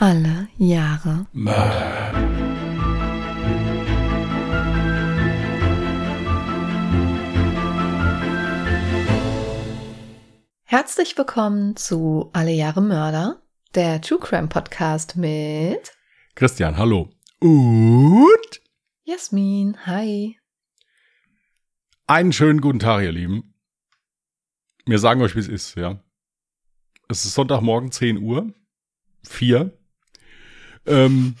Alle Jahre Mörder. Herzlich willkommen zu Alle Jahre Mörder, der True Crime Podcast mit Christian, hallo. Und Jasmin. Hi. einen schönen guten Tag, ihr Lieben. Wir sagen euch, wie es ist, ja. Es ist Sonntagmorgen, 10 Uhr. 4. Ähm,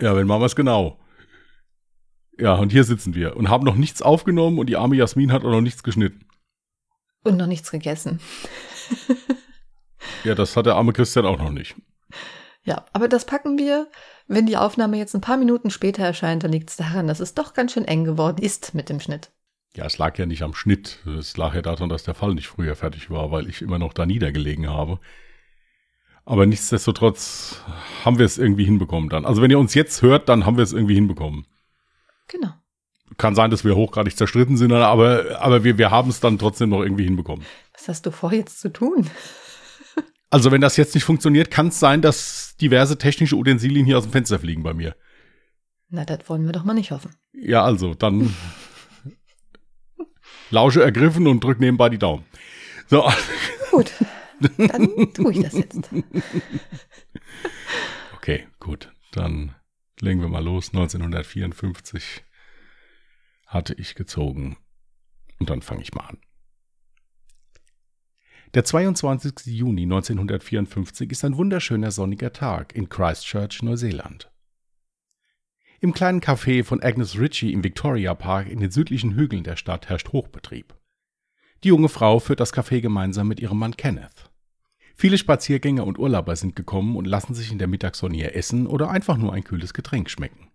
ja, wenn machen wir es genau. Ja, und hier sitzen wir und haben noch nichts aufgenommen und die arme Jasmin hat auch noch nichts geschnitten. Und noch nichts gegessen. Ja, das hat der arme Christian auch noch nicht. Ja, aber das packen wir. Wenn die Aufnahme jetzt ein paar Minuten später erscheint, dann liegt es daran, dass es doch ganz schön eng geworden ist mit dem Schnitt. Ja, es lag ja nicht am Schnitt. Es lag ja daran, dass der Fall nicht früher fertig war, weil ich immer noch da niedergelegen habe. Aber nichtsdestotrotz haben wir es irgendwie hinbekommen dann. Also wenn ihr uns jetzt hört, dann haben wir es irgendwie hinbekommen. Genau. Kann sein, dass wir hochgradig zerstritten sind, aber, aber wir, wir haben es dann trotzdem noch irgendwie hinbekommen. Was hast du vor jetzt zu tun? Also wenn das jetzt nicht funktioniert, kann es sein, dass diverse technische Utensilien hier aus dem Fenster fliegen bei mir. Na, das wollen wir doch mal nicht hoffen. Ja, also, dann Lausche ergriffen und drück nebenbei die Daumen. So, Gut, dann tue ich das jetzt. okay, gut. Dann legen wir mal los. 1954 hatte ich gezogen. Und dann fange ich mal an. Der 22. Juni 1954 ist ein wunderschöner sonniger Tag in Christchurch, Neuseeland. Im kleinen Café von Agnes Ritchie im Victoria Park in den südlichen Hügeln der Stadt herrscht Hochbetrieb. Die junge Frau führt das Café gemeinsam mit ihrem Mann Kenneth. Viele Spaziergänger und Urlauber sind gekommen und lassen sich in der Mittagssonne ihr Essen oder einfach nur ein kühles Getränk schmecken.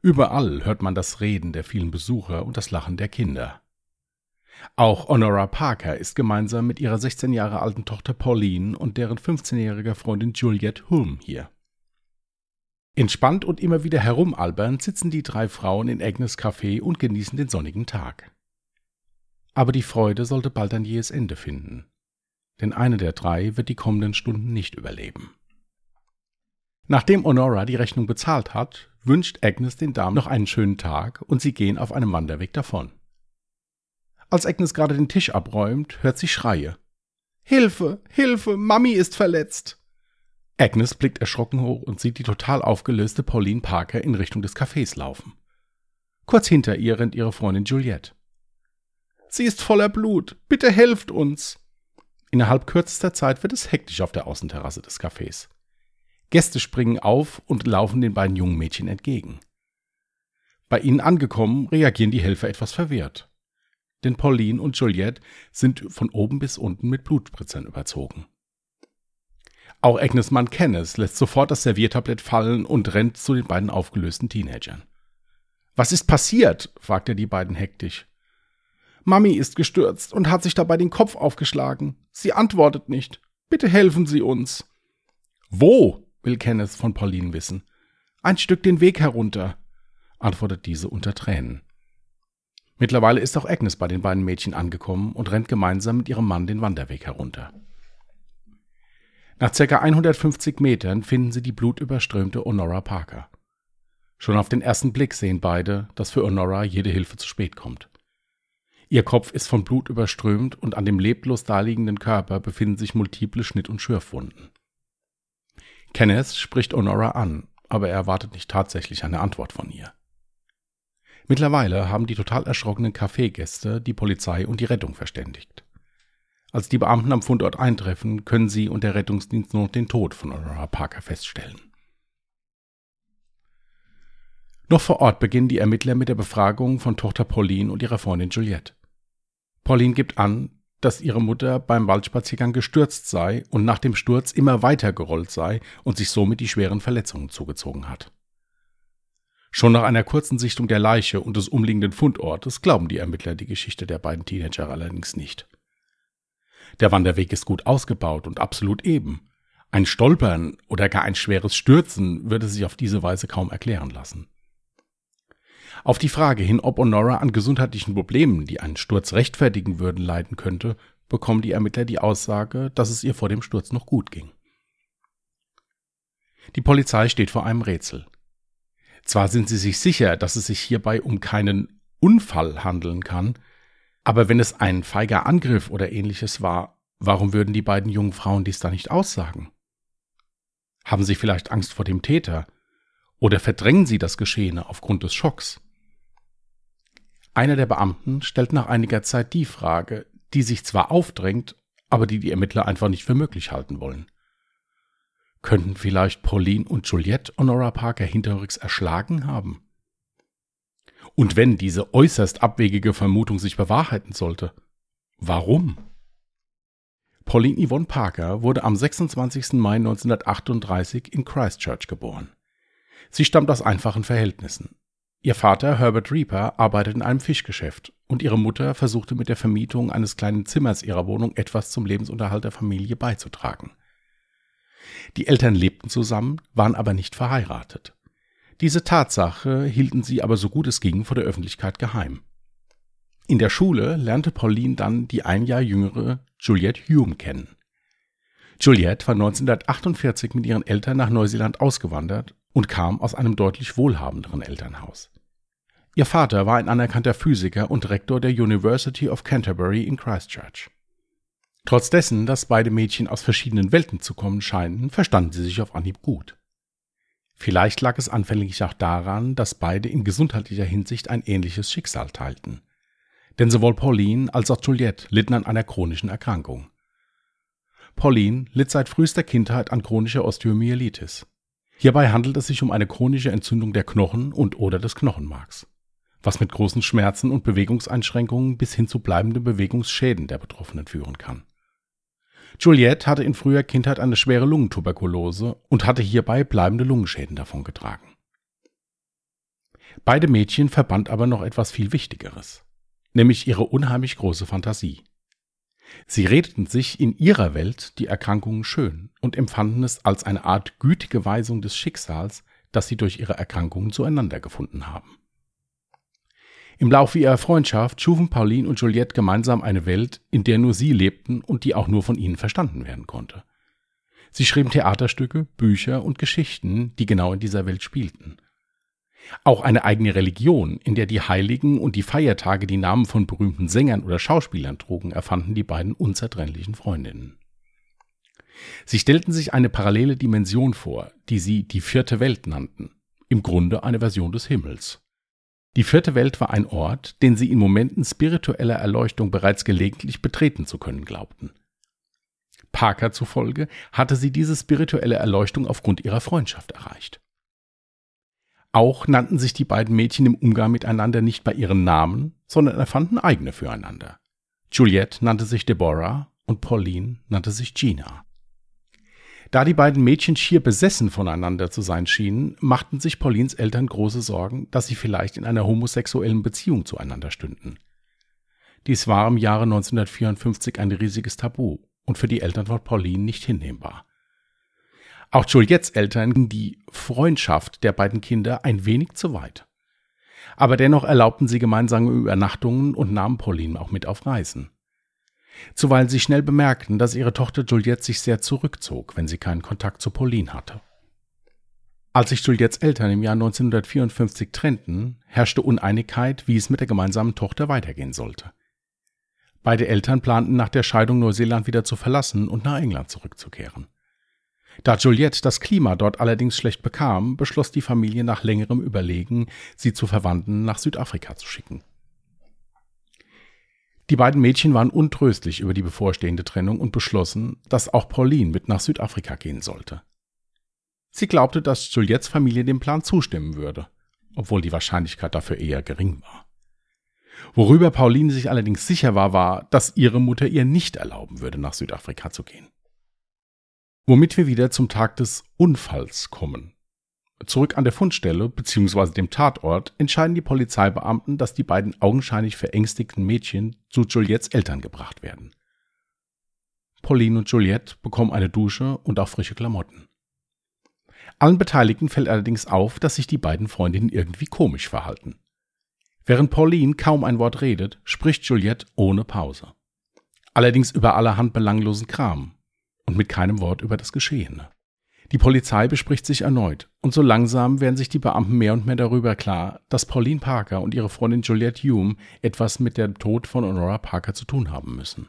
Überall hört man das Reden der vielen Besucher und das Lachen der Kinder. Auch Honora Parker ist gemeinsam mit ihrer 16 Jahre alten Tochter Pauline und deren 15-jähriger Freundin Juliette Hulme hier. Entspannt und immer wieder herumalbern sitzen die drei Frauen in Agnes Café und genießen den sonnigen Tag. Aber die Freude sollte bald ein jähes Ende finden. Denn eine der drei wird die kommenden Stunden nicht überleben. Nachdem Honora die Rechnung bezahlt hat, wünscht Agnes den Damen noch einen schönen Tag und sie gehen auf einem Wanderweg davon. Als Agnes gerade den Tisch abräumt, hört sie Schreie. Hilfe, Hilfe, Mami ist verletzt. Agnes blickt erschrocken hoch und sieht die total aufgelöste Pauline Parker in Richtung des Cafés laufen. Kurz hinter ihr rennt ihre Freundin Juliette. Sie ist voller Blut. Bitte helft uns. Innerhalb kürzester Zeit wird es hektisch auf der Außenterrasse des Cafés. Gäste springen auf und laufen den beiden jungen Mädchen entgegen. Bei ihnen angekommen, reagieren die Helfer etwas verwirrt. Denn Pauline und Juliette sind von oben bis unten mit Blutspritzern überzogen. Auch Agnes Mann Kenneth lässt sofort das Serviertablett fallen und rennt zu den beiden aufgelösten Teenagern. Was ist passiert? fragt er die beiden hektisch. Mami ist gestürzt und hat sich dabei den Kopf aufgeschlagen. Sie antwortet nicht. Bitte helfen Sie uns. Wo? will Kenneth von Pauline wissen. Ein Stück den Weg herunter, antwortet diese unter Tränen. Mittlerweile ist auch Agnes bei den beiden Mädchen angekommen und rennt gemeinsam mit ihrem Mann den Wanderweg herunter. Nach ca. 150 Metern finden sie die blutüberströmte Honora Parker. Schon auf den ersten Blick sehen beide, dass für Honora jede Hilfe zu spät kommt. Ihr Kopf ist von Blut überströmt und an dem leblos daliegenden Körper befinden sich multiple Schnitt- und Schürfwunden. Kenneth spricht Honora an, aber er erwartet nicht tatsächlich eine Antwort von ihr. Mittlerweile haben die total erschrockenen Kaffeegäste die Polizei und die Rettung verständigt. Als die Beamten am Fundort eintreffen, können sie und der Rettungsdienst nur den Tod von Honora Parker feststellen. Noch vor Ort beginnen die Ermittler mit der Befragung von Tochter Pauline und ihrer Freundin Juliette. Pauline gibt an, dass ihre Mutter beim Waldspaziergang gestürzt sei und nach dem Sturz immer weiter gerollt sei und sich somit die schweren Verletzungen zugezogen hat. Schon nach einer kurzen Sichtung der Leiche und des umliegenden Fundortes glauben die Ermittler die Geschichte der beiden Teenager allerdings nicht. Der Wanderweg ist gut ausgebaut und absolut eben. Ein Stolpern oder gar ein schweres Stürzen würde sich auf diese Weise kaum erklären lassen. Auf die Frage hin, ob Honora an gesundheitlichen Problemen, die einen Sturz rechtfertigen würden, leiden könnte, bekommen die Ermittler die Aussage, dass es ihr vor dem Sturz noch gut ging. Die Polizei steht vor einem Rätsel. Zwar sind sie sich sicher, dass es sich hierbei um keinen Unfall handeln kann, aber wenn es ein feiger Angriff oder ähnliches war, warum würden die beiden jungen Frauen dies da nicht aussagen? Haben sie vielleicht Angst vor dem Täter? Oder verdrängen sie das Geschehene aufgrund des Schocks? Einer der Beamten stellt nach einiger Zeit die Frage, die sich zwar aufdrängt, aber die die Ermittler einfach nicht für möglich halten wollen. Könnten vielleicht Pauline und Juliette Honora Parker hinterrücks erschlagen haben? Und wenn diese äußerst abwegige Vermutung sich bewahrheiten sollte, warum? Pauline Yvonne Parker wurde am 26. Mai 1938 in Christchurch geboren. Sie stammt aus einfachen Verhältnissen. Ihr Vater Herbert Reaper arbeitet in einem Fischgeschäft und ihre Mutter versuchte mit der Vermietung eines kleinen Zimmers ihrer Wohnung etwas zum Lebensunterhalt der Familie beizutragen. Die Eltern lebten zusammen, waren aber nicht verheiratet. Diese Tatsache hielten sie aber so gut es ging vor der Öffentlichkeit geheim. In der Schule lernte Pauline dann die ein Jahr jüngere Juliette Hume kennen. Juliette war 1948 mit ihren Eltern nach Neuseeland ausgewandert und kam aus einem deutlich wohlhabenderen Elternhaus. Ihr Vater war ein anerkannter Physiker und Rektor der University of Canterbury in Christchurch. Trotz dessen, dass beide Mädchen aus verschiedenen Welten zu kommen scheinen, verstanden sie sich auf Anhieb gut. Vielleicht lag es anfänglich auch daran, dass beide in gesundheitlicher Hinsicht ein ähnliches Schicksal teilten. Denn sowohl Pauline als auch Juliette litten an einer chronischen Erkrankung. Pauline litt seit frühester Kindheit an chronischer Osteomyelitis. Hierbei handelt es sich um eine chronische Entzündung der Knochen und oder des Knochenmarks was mit großen Schmerzen und Bewegungseinschränkungen bis hin zu bleibenden Bewegungsschäden der Betroffenen führen kann. Juliette hatte in früher Kindheit eine schwere Lungentuberkulose und hatte hierbei bleibende Lungenschäden davongetragen. Beide Mädchen verband aber noch etwas viel Wichtigeres, nämlich ihre unheimlich große Fantasie. Sie redeten sich in ihrer Welt die Erkrankungen schön und empfanden es als eine Art gütige Weisung des Schicksals, dass sie durch ihre Erkrankungen zueinander gefunden haben. Im Laufe ihrer Freundschaft schufen Pauline und Juliette gemeinsam eine Welt, in der nur sie lebten und die auch nur von ihnen verstanden werden konnte. Sie schrieben Theaterstücke, Bücher und Geschichten, die genau in dieser Welt spielten. Auch eine eigene Religion, in der die Heiligen und die Feiertage die Namen von berühmten Sängern oder Schauspielern trugen, erfanden die beiden unzertrennlichen Freundinnen. Sie stellten sich eine parallele Dimension vor, die sie die vierte Welt nannten, im Grunde eine Version des Himmels. Die vierte Welt war ein Ort, den sie in Momenten spiritueller Erleuchtung bereits gelegentlich betreten zu können glaubten. Parker zufolge hatte sie diese spirituelle Erleuchtung aufgrund ihrer Freundschaft erreicht. Auch nannten sich die beiden Mädchen im Umgang miteinander nicht bei ihren Namen, sondern erfanden eigene füreinander. Juliette nannte sich Deborah und Pauline nannte sich Gina. Da die beiden Mädchen schier besessen voneinander zu sein schienen, machten sich Paulins Eltern große Sorgen, dass sie vielleicht in einer homosexuellen Beziehung zueinander stünden. Dies war im Jahre 1954 ein riesiges Tabu und für die Eltern von Pauline nicht hinnehmbar. Auch Juliettes Eltern ging die Freundschaft der beiden Kinder ein wenig zu weit. Aber dennoch erlaubten sie gemeinsame Übernachtungen und nahmen Pauline auch mit auf Reisen zuweilen sie schnell bemerkten, dass ihre Tochter Juliette sich sehr zurückzog, wenn sie keinen Kontakt zu Pauline hatte. Als sich Juliettes Eltern im Jahr 1954 trennten, herrschte Uneinigkeit, wie es mit der gemeinsamen Tochter weitergehen sollte. Beide Eltern planten nach der Scheidung Neuseeland wieder zu verlassen und nach England zurückzukehren. Da Juliette das Klima dort allerdings schlecht bekam, beschloss die Familie nach längerem Überlegen, sie zu Verwandten nach Südafrika zu schicken. Die beiden Mädchen waren untröstlich über die bevorstehende Trennung und beschlossen, dass auch Pauline mit nach Südafrika gehen sollte. Sie glaubte, dass Juliettes Familie dem Plan zustimmen würde, obwohl die Wahrscheinlichkeit dafür eher gering war. Worüber Pauline sich allerdings sicher war, war, dass ihre Mutter ihr nicht erlauben würde, nach Südafrika zu gehen. Womit wir wieder zum Tag des Unfalls kommen. Zurück an der Fundstelle bzw. dem Tatort entscheiden die Polizeibeamten, dass die beiden augenscheinlich verängstigten Mädchen zu Juliettes Eltern gebracht werden. Pauline und Juliette bekommen eine Dusche und auch frische Klamotten. Allen Beteiligten fällt allerdings auf, dass sich die beiden Freundinnen irgendwie komisch verhalten. Während Pauline kaum ein Wort redet, spricht Juliette ohne Pause. Allerdings über allerhand belanglosen Kram und mit keinem Wort über das Geschehene. Die Polizei bespricht sich erneut und so langsam werden sich die Beamten mehr und mehr darüber klar, dass Pauline Parker und ihre Freundin Juliette Hume etwas mit dem Tod von Honora Parker zu tun haben müssen.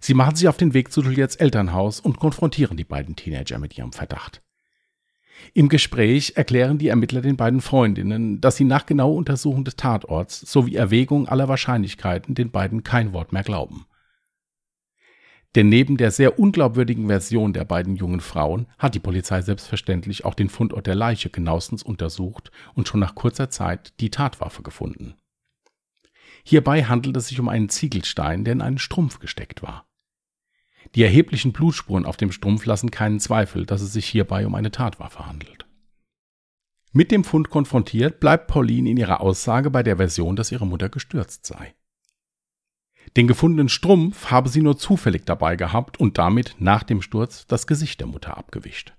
Sie machen sich auf den Weg zu Juliettes Elternhaus und konfrontieren die beiden Teenager mit ihrem Verdacht. Im Gespräch erklären die Ermittler den beiden Freundinnen, dass sie nach genauer Untersuchung des Tatorts sowie Erwägung aller Wahrscheinlichkeiten den beiden kein Wort mehr glauben. Denn neben der sehr unglaubwürdigen Version der beiden jungen Frauen hat die Polizei selbstverständlich auch den Fundort der Leiche genauestens untersucht und schon nach kurzer Zeit die Tatwaffe gefunden. Hierbei handelt es sich um einen Ziegelstein, der in einen Strumpf gesteckt war. Die erheblichen Blutspuren auf dem Strumpf lassen keinen Zweifel, dass es sich hierbei um eine Tatwaffe handelt. Mit dem Fund konfrontiert, bleibt Pauline in ihrer Aussage bei der Version, dass ihre Mutter gestürzt sei. Den gefundenen Strumpf habe sie nur zufällig dabei gehabt und damit nach dem Sturz das Gesicht der Mutter abgewischt.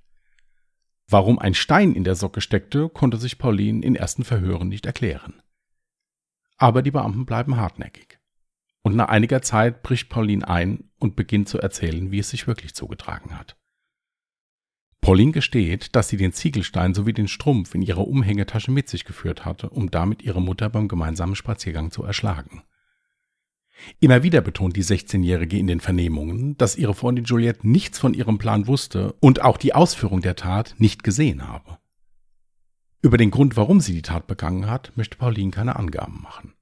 Warum ein Stein in der Socke steckte, konnte sich Pauline in ersten Verhören nicht erklären. Aber die Beamten bleiben hartnäckig. Und nach einiger Zeit bricht Pauline ein und beginnt zu erzählen, wie es sich wirklich zugetragen hat. Pauline gesteht, dass sie den Ziegelstein sowie den Strumpf in ihrer Umhängetasche mit sich geführt hatte, um damit ihre Mutter beim gemeinsamen Spaziergang zu erschlagen. Immer wieder betont die 16-Jährige in den Vernehmungen, dass ihre Freundin Juliette nichts von ihrem Plan wusste und auch die Ausführung der Tat nicht gesehen habe. Über den Grund, warum sie die Tat begangen hat, möchte Pauline keine Angaben machen.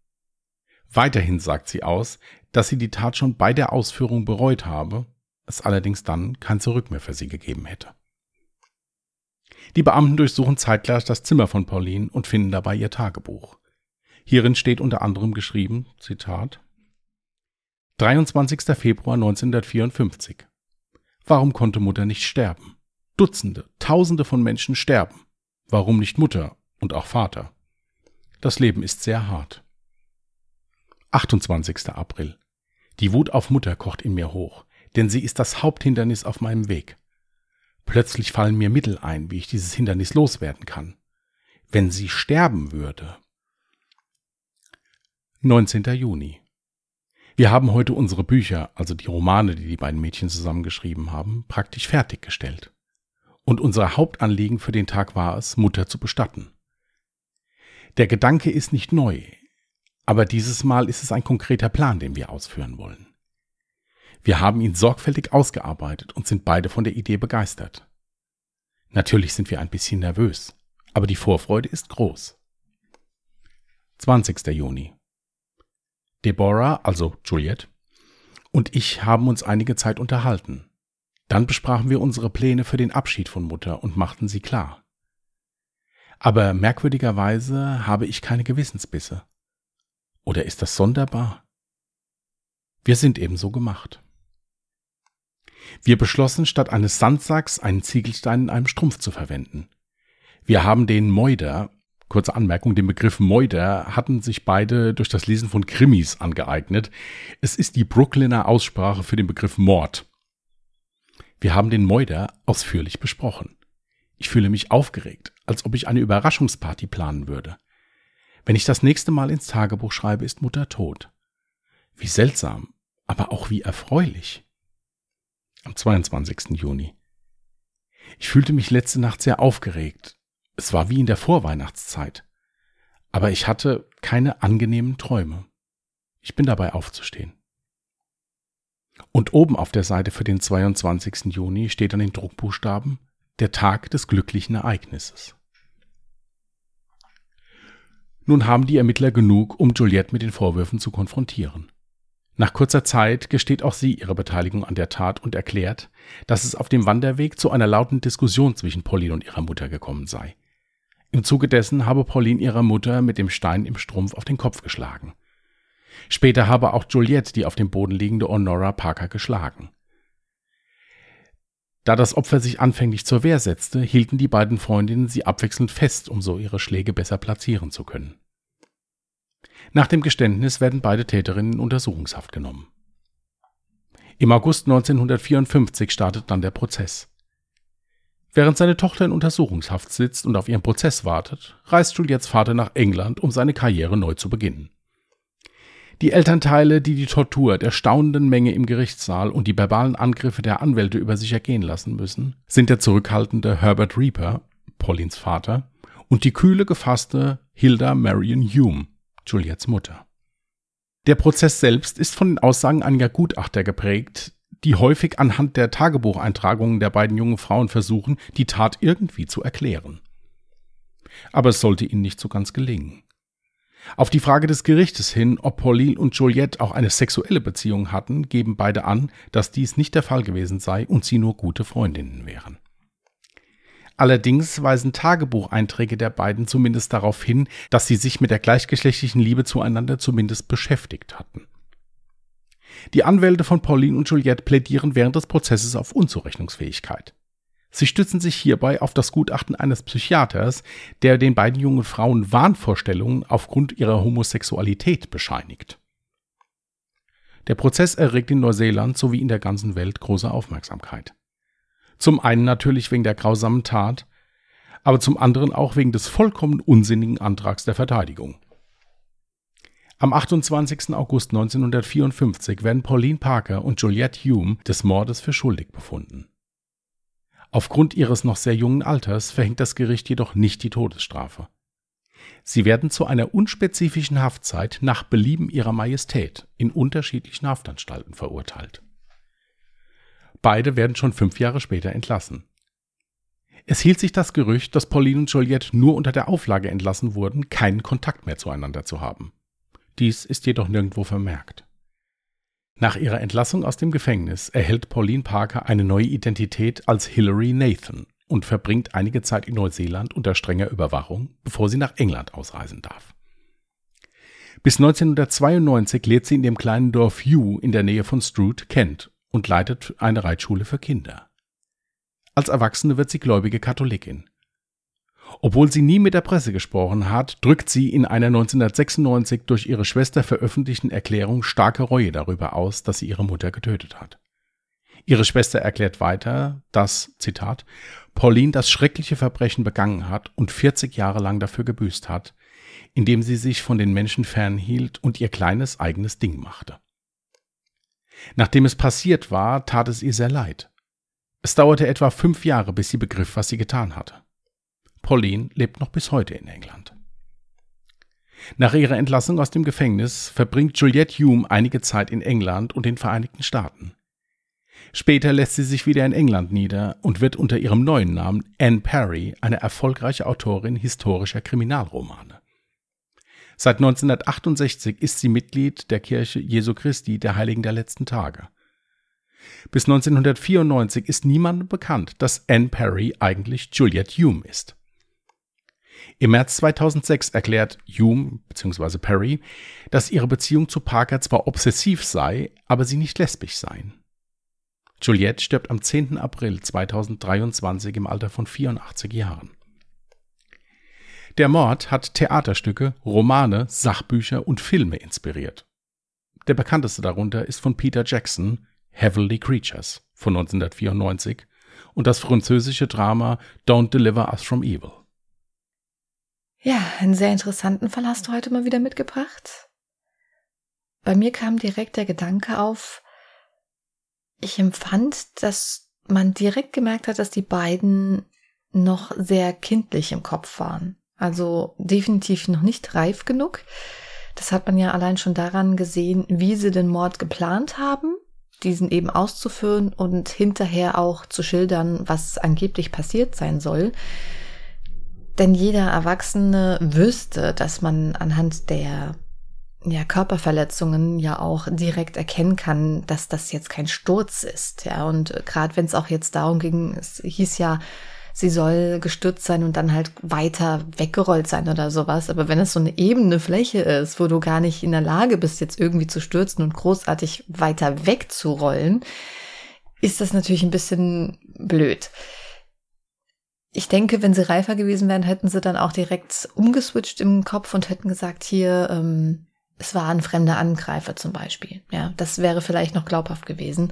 Weiterhin sagt sie aus, dass sie die Tat schon bei der Ausführung bereut habe, es allerdings dann kein Zurück mehr für sie gegeben hätte. Die Beamten durchsuchen zeitgleich das Zimmer von Pauline und finden dabei ihr Tagebuch. Hierin steht unter anderem geschrieben, Zitat, 23. Februar 1954. Warum konnte Mutter nicht sterben? Dutzende, Tausende von Menschen sterben. Warum nicht Mutter und auch Vater? Das Leben ist sehr hart. 28. April. Die Wut auf Mutter kocht in mir hoch, denn sie ist das Haupthindernis auf meinem Weg. Plötzlich fallen mir Mittel ein, wie ich dieses Hindernis loswerden kann. Wenn sie sterben würde. 19. Juni. Wir haben heute unsere Bücher, also die Romane, die die beiden Mädchen zusammengeschrieben haben, praktisch fertiggestellt. Und unser Hauptanliegen für den Tag war es, Mutter zu bestatten. Der Gedanke ist nicht neu, aber dieses Mal ist es ein konkreter Plan, den wir ausführen wollen. Wir haben ihn sorgfältig ausgearbeitet und sind beide von der Idee begeistert. Natürlich sind wir ein bisschen nervös, aber die Vorfreude ist groß. 20. Juni. Deborah, also Juliette, und ich haben uns einige Zeit unterhalten. Dann besprachen wir unsere Pläne für den Abschied von Mutter und machten sie klar. Aber merkwürdigerweise habe ich keine Gewissensbisse. Oder ist das sonderbar? Wir sind ebenso gemacht. Wir beschlossen, statt eines Sandsacks einen Ziegelstein in einem Strumpf zu verwenden. Wir haben den Moider, Kurze Anmerkung, den Begriff Moider hatten sich beide durch das Lesen von Krimis angeeignet. Es ist die Brooklyner Aussprache für den Begriff Mord. Wir haben den Moider ausführlich besprochen. Ich fühle mich aufgeregt, als ob ich eine Überraschungsparty planen würde. Wenn ich das nächste Mal ins Tagebuch schreibe, ist Mutter tot. Wie seltsam, aber auch wie erfreulich. Am 22. Juni. Ich fühlte mich letzte Nacht sehr aufgeregt, es war wie in der Vorweihnachtszeit. Aber ich hatte keine angenehmen Träume. Ich bin dabei aufzustehen. Und oben auf der Seite für den 22. Juni steht an den Druckbuchstaben der Tag des glücklichen Ereignisses. Nun haben die Ermittler genug, um Juliette mit den Vorwürfen zu konfrontieren. Nach kurzer Zeit gesteht auch sie ihre Beteiligung an der Tat und erklärt, dass es auf dem Wanderweg zu einer lauten Diskussion zwischen Pauline und ihrer Mutter gekommen sei. Im Zuge dessen habe Pauline ihrer Mutter mit dem Stein im Strumpf auf den Kopf geschlagen. Später habe auch Juliette die auf dem Boden liegende Honora Parker geschlagen. Da das Opfer sich anfänglich zur Wehr setzte, hielten die beiden Freundinnen sie abwechselnd fest, um so ihre Schläge besser platzieren zu können. Nach dem Geständnis werden beide Täterinnen in Untersuchungshaft genommen. Im August 1954 startet dann der Prozess. Während seine Tochter in Untersuchungshaft sitzt und auf ihren Prozess wartet, reist Juliets Vater nach England, um seine Karriere neu zu beginnen. Die Elternteile, die die Tortur der staunenden Menge im Gerichtssaal und die verbalen Angriffe der Anwälte über sich ergehen lassen müssen, sind der zurückhaltende Herbert Reaper, Paulins Vater, und die kühle gefasste Hilda Marion Hume, Juliettes Mutter. Der Prozess selbst ist von den Aussagen einiger Gutachter geprägt, die häufig anhand der Tagebucheintragungen der beiden jungen Frauen versuchen, die Tat irgendwie zu erklären. Aber es sollte ihnen nicht so ganz gelingen. Auf die Frage des Gerichtes hin, ob Pauline und Juliette auch eine sexuelle Beziehung hatten, geben beide an, dass dies nicht der Fall gewesen sei und sie nur gute Freundinnen wären. Allerdings weisen Tagebucheinträge der beiden zumindest darauf hin, dass sie sich mit der gleichgeschlechtlichen Liebe zueinander zumindest beschäftigt hatten. Die Anwälte von Pauline und Juliette plädieren während des Prozesses auf Unzurechnungsfähigkeit. Sie stützen sich hierbei auf das Gutachten eines Psychiaters, der den beiden jungen Frauen Wahnvorstellungen aufgrund ihrer Homosexualität bescheinigt. Der Prozess erregt in Neuseeland sowie in der ganzen Welt große Aufmerksamkeit. Zum einen natürlich wegen der grausamen Tat, aber zum anderen auch wegen des vollkommen unsinnigen Antrags der Verteidigung. Am 28. August 1954 werden Pauline Parker und Juliette Hume des Mordes für schuldig befunden. Aufgrund ihres noch sehr jungen Alters verhängt das Gericht jedoch nicht die Todesstrafe. Sie werden zu einer unspezifischen Haftzeit nach Belieben ihrer Majestät in unterschiedlichen Haftanstalten verurteilt. Beide werden schon fünf Jahre später entlassen. Es hielt sich das Gerücht, dass Pauline und Joliette nur unter der Auflage entlassen wurden, keinen Kontakt mehr zueinander zu haben. Dies ist jedoch nirgendwo vermerkt. Nach ihrer Entlassung aus dem Gefängnis erhält Pauline Parker eine neue Identität als Hilary Nathan und verbringt einige Zeit in Neuseeland unter strenger Überwachung, bevor sie nach England ausreisen darf. Bis 1992 lebt sie in dem kleinen Dorf Hugh in der Nähe von Stroud, Kent und leitet eine Reitschule für Kinder. Als Erwachsene wird sie gläubige Katholikin. Obwohl sie nie mit der Presse gesprochen hat, drückt sie in einer 1996 durch ihre Schwester veröffentlichten Erklärung starke Reue darüber aus, dass sie ihre Mutter getötet hat. Ihre Schwester erklärt weiter, dass, Zitat, Pauline das schreckliche Verbrechen begangen hat und 40 Jahre lang dafür gebüßt hat, indem sie sich von den Menschen fernhielt und ihr kleines eigenes Ding machte. Nachdem es passiert war, tat es ihr sehr leid. Es dauerte etwa fünf Jahre, bis sie begriff, was sie getan hatte. Pauline lebt noch bis heute in England. Nach ihrer Entlassung aus dem Gefängnis verbringt Juliette Hume einige Zeit in England und den Vereinigten Staaten. Später lässt sie sich wieder in England nieder und wird unter ihrem neuen Namen Anne Perry eine erfolgreiche Autorin historischer Kriminalromane. Seit 1968 ist sie Mitglied der Kirche Jesu Christi der Heiligen der letzten Tage. Bis 1994 ist niemandem bekannt, dass Anne Perry eigentlich Juliette Hume ist. Im März 2006 erklärt Hume bzw. Perry, dass ihre Beziehung zu Parker zwar obsessiv sei, aber sie nicht lesbisch seien. Juliette stirbt am 10. April 2023 im Alter von 84 Jahren. Der Mord hat Theaterstücke, Romane, Sachbücher und Filme inspiriert. Der bekannteste darunter ist von Peter Jackson, Heavenly Creatures von 1994 und das französische Drama Don't Deliver Us from Evil. Ja, einen sehr interessanten Fall hast du heute mal wieder mitgebracht. Bei mir kam direkt der Gedanke auf, ich empfand, dass man direkt gemerkt hat, dass die beiden noch sehr kindlich im Kopf waren. Also definitiv noch nicht reif genug. Das hat man ja allein schon daran gesehen, wie sie den Mord geplant haben, diesen eben auszuführen und hinterher auch zu schildern, was angeblich passiert sein soll. Denn jeder Erwachsene wüsste, dass man anhand der ja, Körperverletzungen ja auch direkt erkennen kann, dass das jetzt kein Sturz ist. Ja, und gerade wenn es auch jetzt darum ging, es hieß ja, sie soll gestürzt sein und dann halt weiter weggerollt sein oder sowas. Aber wenn es so eine ebene Fläche ist, wo du gar nicht in der Lage bist, jetzt irgendwie zu stürzen und großartig weiter wegzurollen, ist das natürlich ein bisschen blöd. Ich denke, wenn sie reifer gewesen wären, hätten sie dann auch direkt umgeswitcht im Kopf und hätten gesagt, hier, ähm, es war ein fremder Angreifer zum Beispiel. Ja, das wäre vielleicht noch glaubhaft gewesen.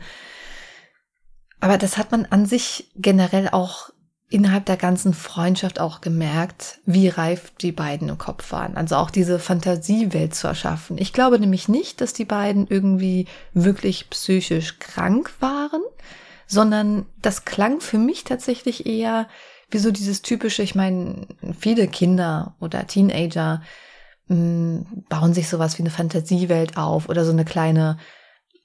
Aber das hat man an sich generell auch innerhalb der ganzen Freundschaft auch gemerkt, wie reif die beiden im Kopf waren. Also auch diese Fantasiewelt zu erschaffen. Ich glaube nämlich nicht, dass die beiden irgendwie wirklich psychisch krank waren, sondern das klang für mich tatsächlich eher wie so dieses typische, ich meine, viele Kinder oder Teenager mh, mm, bauen sich sowas wie eine Fantasiewelt auf oder so eine kleine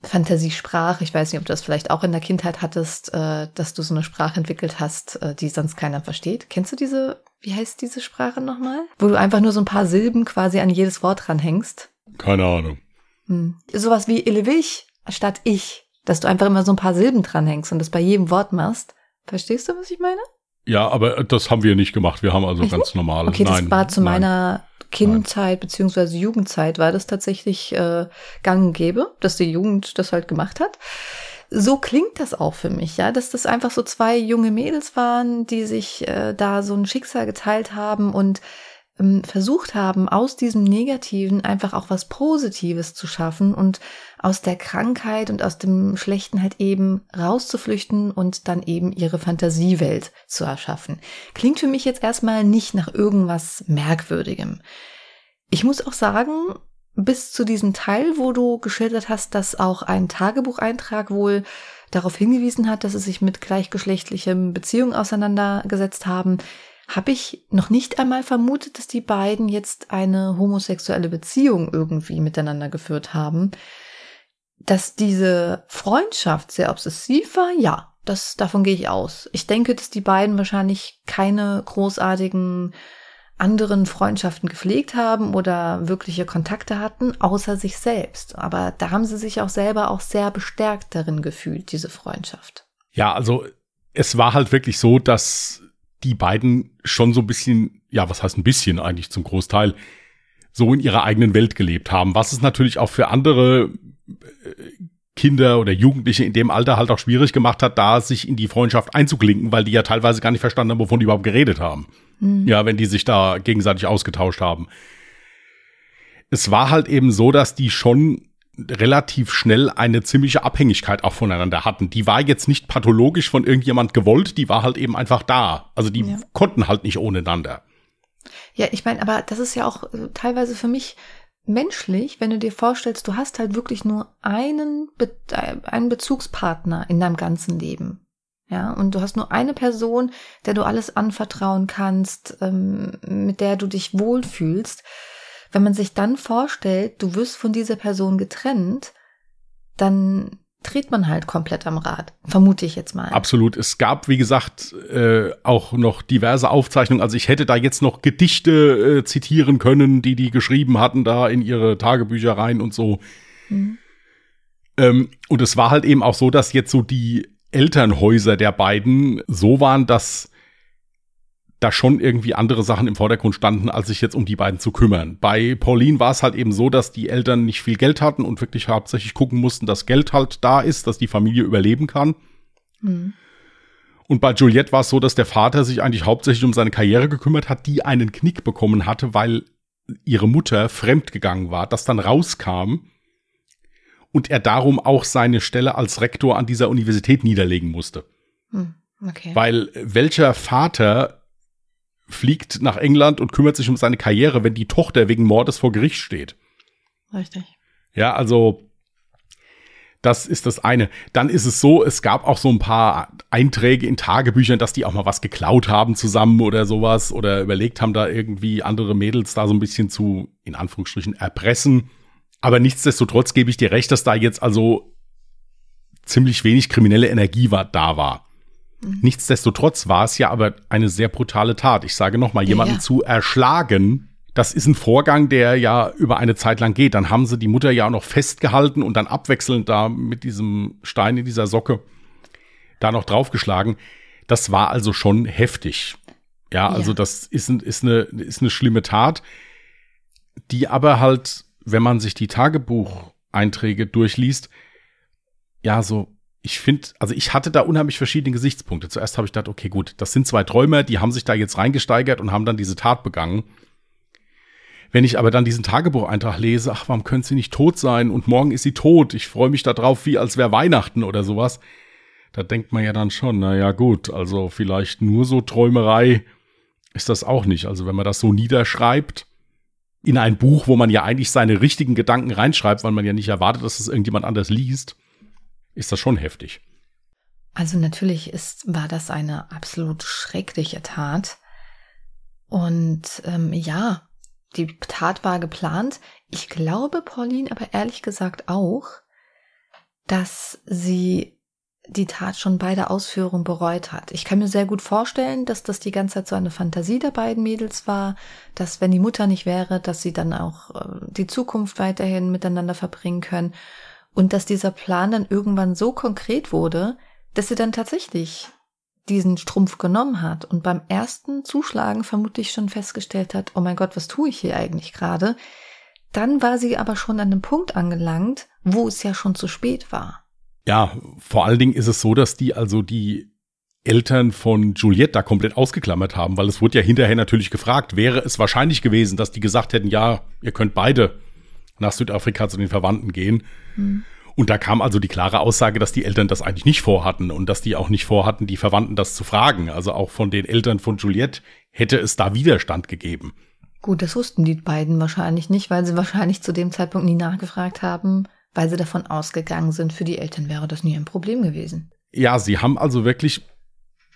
Fantasiesprache. Ich weiß nicht, ob du das vielleicht auch in der Kindheit hattest, äh, dass du so eine Sprache entwickelt hast, äh, die sonst keiner versteht. Kennst du diese, wie heißt diese Sprache nochmal? Wo du einfach nur so ein paar Silben quasi an jedes Wort dranhängst. Keine Ahnung. Hm. Sowas wie Illewich statt ich. Dass du einfach immer so ein paar Silben dranhängst und das bei jedem Wort machst. Verstehst du, was ich meine? Ja, aber das haben wir nicht gemacht. Wir haben also Echt? ganz normal. Okay, das war zu nein. meiner Kindzeit beziehungsweise Jugendzeit war das tatsächlich äh, gang und gäbe, dass die Jugend das halt gemacht hat. So klingt das auch für mich, ja, dass das einfach so zwei junge Mädels waren, die sich äh, da so ein Schicksal geteilt haben und ähm, versucht haben, aus diesem Negativen einfach auch was Positives zu schaffen und aus der Krankheit und aus dem Schlechten halt eben rauszuflüchten und dann eben ihre Fantasiewelt zu erschaffen. Klingt für mich jetzt erstmal nicht nach irgendwas Merkwürdigem. Ich muss auch sagen, bis zu diesem Teil, wo du geschildert hast, dass auch ein Tagebucheintrag wohl darauf hingewiesen hat, dass sie sich mit gleichgeschlechtlichem Beziehungen auseinandergesetzt haben, habe ich noch nicht einmal vermutet, dass die beiden jetzt eine homosexuelle Beziehung irgendwie miteinander geführt haben. Dass diese Freundschaft sehr obsessiv war, ja, das, davon gehe ich aus. Ich denke, dass die beiden wahrscheinlich keine großartigen anderen Freundschaften gepflegt haben oder wirkliche Kontakte hatten, außer sich selbst. Aber da haben sie sich auch selber auch sehr bestärkt darin gefühlt, diese Freundschaft. Ja, also es war halt wirklich so, dass die beiden schon so ein bisschen, ja, was heißt ein bisschen eigentlich zum Großteil, so in ihrer eigenen Welt gelebt haben. Was es natürlich auch für andere Kinder oder Jugendliche in dem Alter halt auch schwierig gemacht hat, da sich in die Freundschaft einzuklinken, weil die ja teilweise gar nicht verstanden haben, wovon die überhaupt geredet haben. Mhm. Ja, wenn die sich da gegenseitig ausgetauscht haben. Es war halt eben so, dass die schon relativ schnell eine ziemliche Abhängigkeit auch voneinander hatten. Die war jetzt nicht pathologisch von irgendjemand gewollt, die war halt eben einfach da. Also die ja. konnten halt nicht ohne einander. Ja, ich meine, aber das ist ja auch äh, teilweise für mich menschlich, wenn du dir vorstellst, du hast halt wirklich nur einen, Be äh, einen Bezugspartner in deinem ganzen Leben. Ja, und du hast nur eine Person, der du alles anvertrauen kannst, ähm, mit der du dich wohlfühlst. Wenn man sich dann vorstellt, du wirst von dieser Person getrennt, dann dreht man halt komplett am Rad, vermute ich jetzt mal. Absolut. Es gab, wie gesagt, äh, auch noch diverse Aufzeichnungen. Also ich hätte da jetzt noch Gedichte äh, zitieren können, die die geschrieben hatten da in ihre Tagebücher rein und so. Mhm. Ähm, und es war halt eben auch so, dass jetzt so die Elternhäuser der beiden so waren, dass da schon irgendwie andere Sachen im Vordergrund standen, als sich jetzt um die beiden zu kümmern. Bei Pauline war es halt eben so, dass die Eltern nicht viel Geld hatten und wirklich hauptsächlich gucken mussten, dass Geld halt da ist, dass die Familie überleben kann. Mhm. Und bei Juliette war es so, dass der Vater sich eigentlich hauptsächlich um seine Karriere gekümmert hat, die einen Knick bekommen hatte, weil ihre Mutter fremdgegangen war, das dann rauskam und er darum auch seine Stelle als Rektor an dieser Universität niederlegen musste. Hm, okay. Weil welcher Vater fliegt nach England und kümmert sich um seine Karriere, wenn die Tochter wegen Mordes vor Gericht steht. Richtig. Ja, also das ist das eine. Dann ist es so, es gab auch so ein paar Einträge in Tagebüchern, dass die auch mal was geklaut haben zusammen oder sowas oder überlegt haben, da irgendwie andere Mädels da so ein bisschen zu, in Anführungsstrichen, erpressen. Aber nichtsdestotrotz gebe ich dir recht, dass da jetzt also ziemlich wenig kriminelle Energie war, da war. Mhm. Nichtsdestotrotz war es ja aber eine sehr brutale Tat. Ich sage nochmal, jemanden ja. zu erschlagen, das ist ein Vorgang, der ja über eine Zeit lang geht. Dann haben sie die Mutter ja auch noch festgehalten und dann abwechselnd da mit diesem Stein in dieser Socke da noch draufgeschlagen. Das war also schon heftig. Ja, also ja. das ist, ist, eine, ist eine schlimme Tat, die aber halt, wenn man sich die Tagebucheinträge durchliest, ja, so ich finde, also ich hatte da unheimlich verschiedene Gesichtspunkte. Zuerst habe ich gedacht, okay, gut, das sind zwei Träumer, die haben sich da jetzt reingesteigert und haben dann diese Tat begangen. Wenn ich aber dann diesen Tagebucheintrag lese, ach, warum könnte sie nicht tot sein und morgen ist sie tot, ich freue mich darauf, wie als wäre Weihnachten oder sowas, Da denkt man ja dann schon, na ja gut, also vielleicht nur so Träumerei ist das auch nicht. Also wenn man das so niederschreibt in ein Buch, wo man ja eigentlich seine richtigen Gedanken reinschreibt, weil man ja nicht erwartet, dass es irgendjemand anders liest, ist das schon heftig. Also natürlich ist, war das eine absolut schreckliche Tat. Und ähm, ja, die Tat war geplant. Ich glaube, Pauline aber ehrlich gesagt auch, dass sie die Tat schon bei der Ausführung bereut hat. Ich kann mir sehr gut vorstellen, dass das die ganze Zeit so eine Fantasie der beiden Mädels war, dass wenn die Mutter nicht wäre, dass sie dann auch äh, die Zukunft weiterhin miteinander verbringen können und dass dieser Plan dann irgendwann so konkret wurde, dass sie dann tatsächlich diesen Strumpf genommen hat und beim ersten Zuschlagen vermutlich schon festgestellt hat, oh mein Gott, was tue ich hier eigentlich gerade? Dann war sie aber schon an dem Punkt angelangt, wo es ja schon zu spät war. Ja, vor allen Dingen ist es so, dass die also die Eltern von Juliette da komplett ausgeklammert haben, weil es wurde ja hinterher natürlich gefragt, wäre es wahrscheinlich gewesen, dass die gesagt hätten, ja, ihr könnt beide nach Südafrika zu den Verwandten gehen. Mhm. Und da kam also die klare Aussage, dass die Eltern das eigentlich nicht vorhatten und dass die auch nicht vorhatten, die Verwandten das zu fragen. Also auch von den Eltern von Juliette hätte es da Widerstand gegeben. Gut, das wussten die beiden wahrscheinlich nicht, weil sie wahrscheinlich zu dem Zeitpunkt nie nachgefragt haben, weil sie davon ausgegangen sind, für die Eltern wäre das nie ein Problem gewesen. Ja, sie haben also wirklich,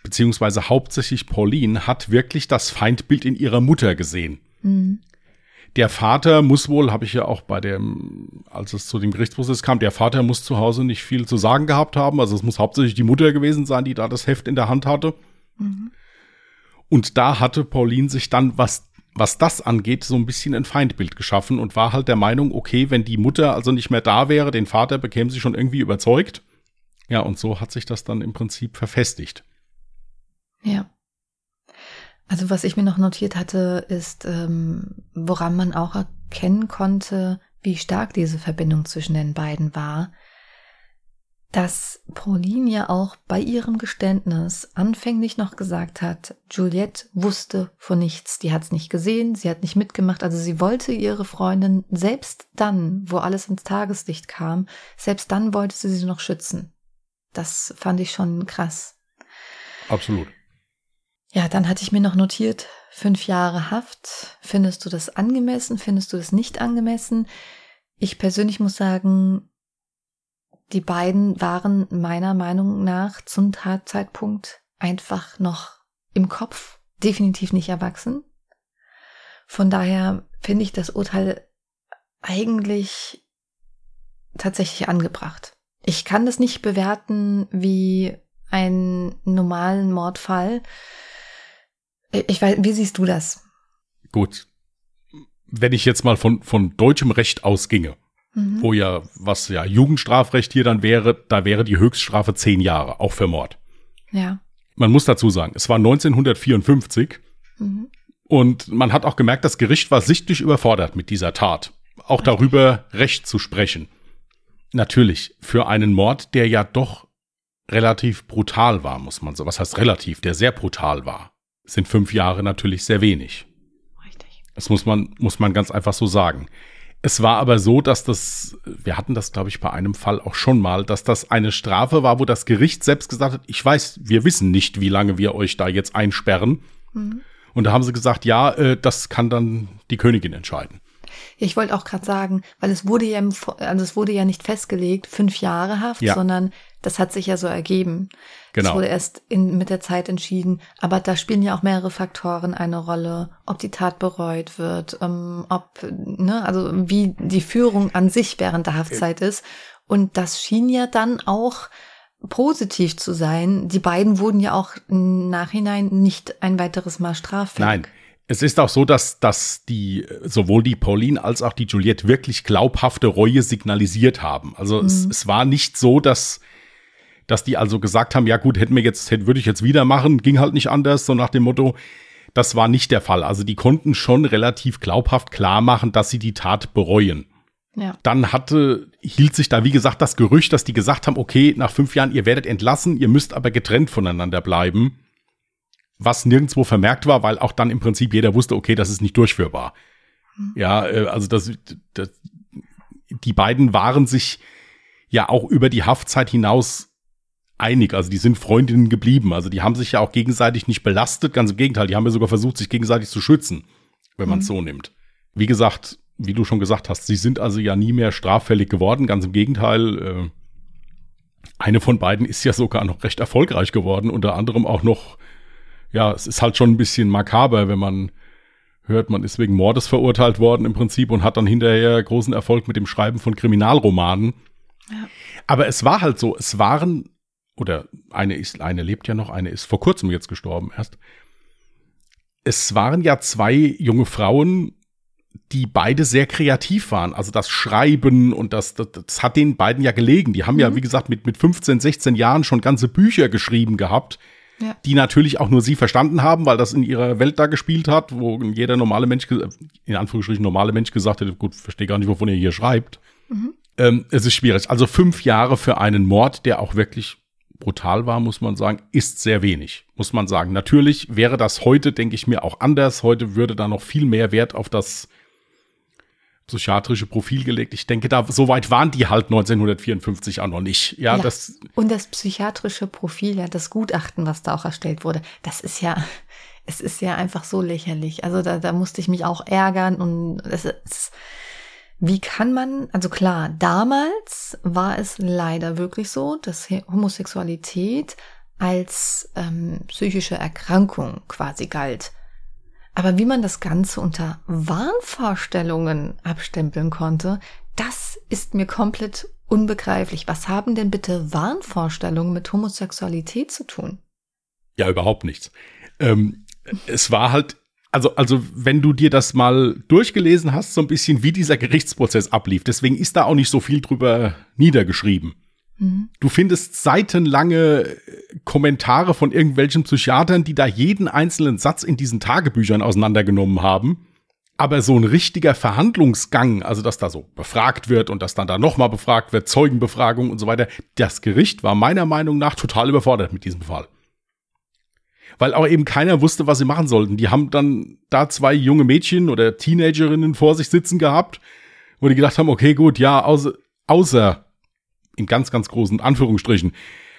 beziehungsweise hauptsächlich Pauline, hat wirklich das Feindbild in ihrer Mutter gesehen. Mhm. Der Vater muss wohl, habe ich ja auch bei dem, als es zu dem Gerichtsprozess kam, der Vater muss zu Hause nicht viel zu sagen gehabt haben. Also es muss hauptsächlich die Mutter gewesen sein, die da das Heft in der Hand hatte. Mhm. Und da hatte Pauline sich dann, was was das angeht, so ein bisschen ein Feindbild geschaffen und war halt der Meinung, okay, wenn die Mutter also nicht mehr da wäre, den Vater bekäme sie schon irgendwie überzeugt. Ja, und so hat sich das dann im Prinzip verfestigt. Ja. Also was ich mir noch notiert hatte, ist, ähm, woran man auch erkennen konnte, wie stark diese Verbindung zwischen den beiden war dass Pauline ja auch bei ihrem Geständnis anfänglich noch gesagt hat, Juliette wusste von nichts, die hat es nicht gesehen, sie hat nicht mitgemacht, also sie wollte ihre Freundin selbst dann, wo alles ins Tageslicht kam, selbst dann wollte sie sie noch schützen. Das fand ich schon krass. Absolut. Ja, dann hatte ich mir noch notiert, fünf Jahre Haft. Findest du das angemessen? Findest du das nicht angemessen? Ich persönlich muss sagen, die beiden waren meiner Meinung nach zum Tatzeitpunkt einfach noch im Kopf, definitiv nicht erwachsen. Von daher finde ich das Urteil eigentlich tatsächlich angebracht. Ich kann das nicht bewerten wie einen normalen Mordfall. Ich weiß, wie siehst du das? Gut. Wenn ich jetzt mal von, von deutschem Recht ausginge, mhm. wo ja, was ja Jugendstrafrecht hier dann wäre, da wäre die Höchststrafe zehn Jahre, auch für Mord. Ja. Man muss dazu sagen, es war 1954 mhm. und man hat auch gemerkt, das Gericht war sichtlich überfordert mit dieser Tat. Auch Richtig. darüber Recht zu sprechen. Natürlich, für einen Mord, der ja doch relativ brutal war, muss man so. Was heißt relativ, der sehr brutal war, sind fünf Jahre natürlich sehr wenig. Richtig. Das muss man, muss man ganz einfach so sagen. Es war aber so, dass das, wir hatten das, glaube ich, bei einem Fall auch schon mal, dass das eine Strafe war, wo das Gericht selbst gesagt hat, ich weiß, wir wissen nicht, wie lange wir euch da jetzt einsperren. Mhm. Und da haben sie gesagt, ja, äh, das kann dann die Königin entscheiden. Ich wollte auch gerade sagen, weil es wurde ja, im, also es wurde ja nicht festgelegt, fünf Jahre Haft, ja. sondern das hat sich ja so ergeben. Genau. Das wurde erst in, mit der Zeit entschieden. Aber da spielen ja auch mehrere Faktoren eine Rolle, ob die Tat bereut wird, ähm, ob, ne, also wie die Führung an sich während der Haftzeit ist. Und das schien ja dann auch positiv zu sein. Die beiden wurden ja auch im Nachhinein nicht ein weiteres Mal straffällig. Nein. Es ist auch so, dass, dass die, sowohl die Pauline als auch die Juliette wirklich glaubhafte Reue signalisiert haben. Also mhm. es, es war nicht so, dass, dass die also gesagt haben, ja gut, hätten wir jetzt, hätte, würde ich jetzt wieder machen, ging halt nicht anders, so nach dem Motto, das war nicht der Fall. Also die konnten schon relativ glaubhaft klar machen, dass sie die Tat bereuen. Ja. Dann hatte, hielt sich da, wie gesagt, das Gerücht, dass die gesagt haben, okay, nach fünf Jahren, ihr werdet entlassen, ihr müsst aber getrennt voneinander bleiben. Was nirgendwo vermerkt war, weil auch dann im Prinzip jeder wusste, okay, das ist nicht durchführbar. Mhm. Ja, äh, also das, das, die beiden waren sich ja auch über die Haftzeit hinaus einig. Also die sind Freundinnen geblieben. Also die haben sich ja auch gegenseitig nicht belastet. Ganz im Gegenteil, die haben ja sogar versucht, sich gegenseitig zu schützen, wenn man es mhm. so nimmt. Wie gesagt, wie du schon gesagt hast, sie sind also ja nie mehr straffällig geworden. Ganz im Gegenteil, äh, eine von beiden ist ja sogar noch recht erfolgreich geworden. Unter anderem auch noch, ja, es ist halt schon ein bisschen makaber, wenn man hört, man ist wegen Mordes verurteilt worden im Prinzip und hat dann hinterher großen Erfolg mit dem Schreiben von Kriminalromanen. Ja. Aber es war halt so, es waren, oder eine ist, eine lebt ja noch, eine ist vor kurzem jetzt gestorben erst. Es waren ja zwei junge Frauen, die beide sehr kreativ waren. Also das Schreiben und das, das, das hat den beiden ja gelegen. Die haben mhm. ja, wie gesagt, mit, mit 15, 16 Jahren schon ganze Bücher geschrieben gehabt, ja. die natürlich auch nur sie verstanden haben, weil das in ihrer Welt da gespielt hat, wo jeder normale Mensch, in Anführungsstrichen normale Mensch gesagt hätte, gut, verstehe gar nicht, wovon ihr hier schreibt. Mhm. Ähm, es ist schwierig. Also fünf Jahre für einen Mord, der auch wirklich brutal war, muss man sagen, ist sehr wenig, muss man sagen. Natürlich wäre das heute, denke ich mir, auch anders. Heute würde da noch viel mehr Wert auf das psychiatrische Profil gelegt. Ich denke, da so weit waren die halt 1954 auch noch nicht. Ja, ja, das und das psychiatrische Profil, ja, das Gutachten, was da auch erstellt wurde, das ist ja, es ist ja einfach so lächerlich. Also da, da musste ich mich auch ärgern und es ist, wie kann man, also klar, damals war es leider wirklich so, dass Homosexualität als ähm, psychische Erkrankung quasi galt. Aber wie man das Ganze unter Wahnvorstellungen abstempeln konnte, das ist mir komplett unbegreiflich. Was haben denn bitte Wahnvorstellungen mit Homosexualität zu tun? Ja, überhaupt nichts. Ähm, es war halt, also, also, wenn du dir das mal durchgelesen hast, so ein bisschen, wie dieser Gerichtsprozess ablief, deswegen ist da auch nicht so viel drüber niedergeschrieben. Du findest seitenlange Kommentare von irgendwelchen Psychiatern, die da jeden einzelnen Satz in diesen Tagebüchern auseinandergenommen haben. Aber so ein richtiger Verhandlungsgang, also dass da so befragt wird und dass dann da nochmal befragt wird, Zeugenbefragung und so weiter, das Gericht war meiner Meinung nach total überfordert mit diesem Fall. Weil auch eben keiner wusste, was sie machen sollten. Die haben dann da zwei junge Mädchen oder Teenagerinnen vor sich sitzen gehabt, wo die gedacht haben, okay, gut, ja, außer, außer in ganz, ganz großen Anführungsstrichen,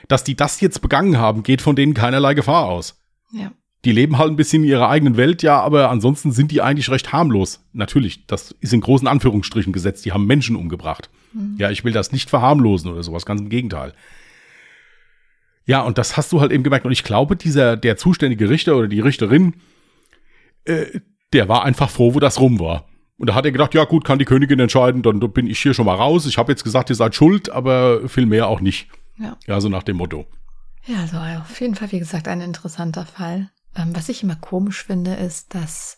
dass die das jetzt begangen haben, geht von denen keinerlei Gefahr aus. Ja. Die leben halt ein bisschen in ihrer eigenen Welt, ja, aber ansonsten sind die eigentlich recht harmlos. Natürlich, das ist in großen Anführungsstrichen gesetzt, die haben Menschen umgebracht. Mhm. Ja, ich will das nicht verharmlosen oder sowas, ganz im Gegenteil. Ja, und das hast du halt eben gemerkt. Und ich glaube, dieser, der zuständige Richter oder die Richterin, äh, der war einfach froh, wo das rum war. Und da hat er gedacht, ja gut, kann die Königin entscheiden, dann bin ich hier schon mal raus. Ich habe jetzt gesagt, ihr seid schuld, aber viel mehr auch nicht. Ja. Ja, so nach dem Motto. Ja, also auf jeden Fall, wie gesagt, ein interessanter Fall. Ähm, was ich immer komisch finde, ist, dass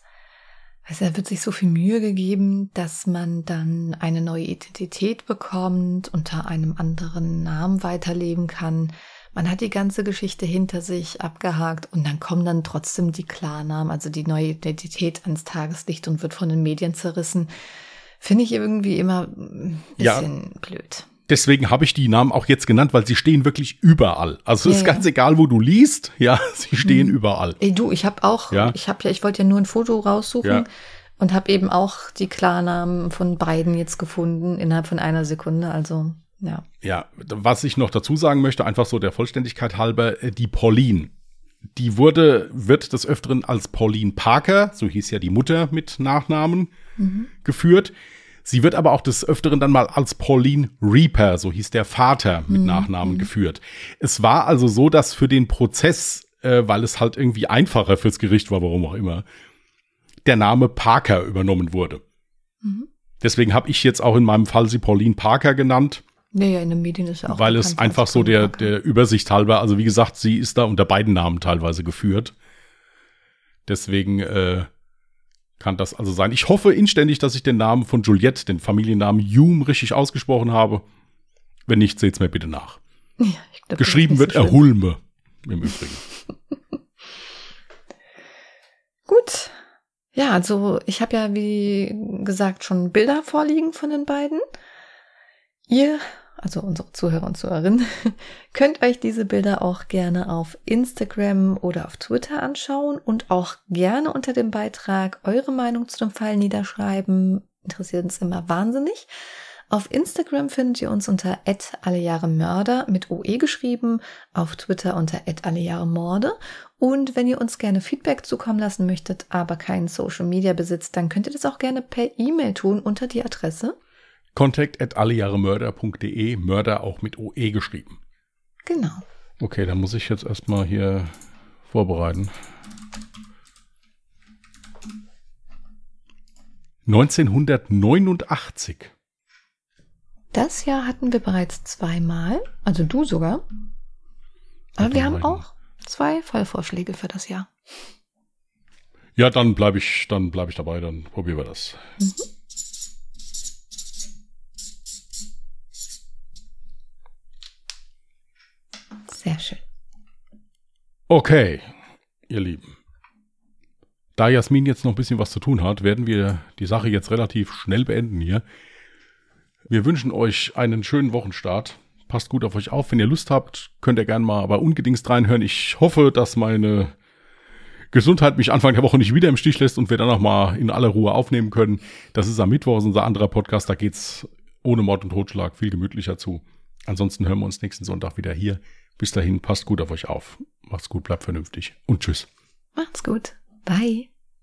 also er wird sich so viel Mühe gegeben, dass man dann eine neue Identität bekommt, unter einem anderen Namen weiterleben kann. Man hat die ganze Geschichte hinter sich abgehakt und dann kommen dann trotzdem die Klarnamen, also die neue Identität ans Tageslicht und wird von den Medien zerrissen. Finde ich irgendwie immer ein bisschen ja. blöd. Deswegen habe ich die Namen auch jetzt genannt, weil sie stehen wirklich überall. Also es ja, ist ganz egal, wo du liest, ja, sie stehen mhm. überall. Ey, du, ich habe auch, ja. ich habe ja, ich wollte ja nur ein Foto raussuchen ja. und habe eben auch die Klarnamen von beiden jetzt gefunden innerhalb von einer Sekunde. Also ja. Ja, was ich noch dazu sagen möchte, einfach so der Vollständigkeit halber, äh, die Pauline. Die wurde, wird des Öfteren als Pauline Parker, so hieß ja die Mutter mit Nachnamen, mhm. geführt. Sie wird aber auch des Öfteren dann mal als Pauline Reaper, so hieß der Vater mit mhm. Nachnamen mhm. geführt. Es war also so, dass für den Prozess, äh, weil es halt irgendwie einfacher fürs Gericht war, warum auch immer, der Name Parker übernommen wurde. Mhm. Deswegen habe ich jetzt auch in meinem Fall sie Pauline Parker genannt. Naja, in den Medien ist ja auch. Weil es einfach so der, der Übersicht halber, also wie gesagt, sie ist da unter beiden Namen teilweise geführt. Deswegen äh, kann das also sein. Ich hoffe inständig, dass ich den Namen von Juliette, den Familiennamen Hume, richtig ausgesprochen habe. Wenn nicht, seht's mir bitte nach. Ja, glaub, Geschrieben wird so Erhulme im Übrigen. Gut. Ja, also ich habe ja, wie gesagt, schon Bilder vorliegen von den beiden. Ihr also unsere Zuhörer und Zuhörerinnen, könnt euch diese Bilder auch gerne auf Instagram oder auf Twitter anschauen und auch gerne unter dem Beitrag eure Meinung zu dem Fall niederschreiben. Interessiert uns immer wahnsinnig. Auf Instagram findet ihr uns unter allejahremörder mit OE geschrieben, auf Twitter unter allejahremorde. Und wenn ihr uns gerne Feedback zukommen lassen möchtet, aber keinen Social Media besitzt, dann könnt ihr das auch gerne per E-Mail tun unter die Adresse Contact at allejahremörder.de, Mörder auch mit OE geschrieben. Genau. Okay, dann muss ich jetzt erstmal hier vorbereiten. 1989. Das Jahr hatten wir bereits zweimal, also du sogar. Aber wir haben auch zwei Fallvorschläge für das Jahr. Ja, dann bleibe ich, dann bleibe ich dabei, dann probieren wir das. Mhm. Sehr schön. Okay, ihr Lieben. Da Jasmin jetzt noch ein bisschen was zu tun hat, werden wir die Sache jetzt relativ schnell beenden hier. Wir wünschen euch einen schönen Wochenstart. Passt gut auf euch auf. Wenn ihr Lust habt, könnt ihr gerne mal aber ungedingst reinhören. Ich hoffe, dass meine Gesundheit mich Anfang der Woche nicht wieder im Stich lässt und wir dann noch mal in aller Ruhe aufnehmen können. Das ist am Mittwoch, unser anderer Podcast. Da geht's ohne Mord und Totschlag viel gemütlicher zu. Ansonsten hören wir uns nächsten Sonntag wieder hier. Bis dahin, passt gut auf euch auf. Macht's gut, bleibt vernünftig und tschüss. Macht's gut. Bye.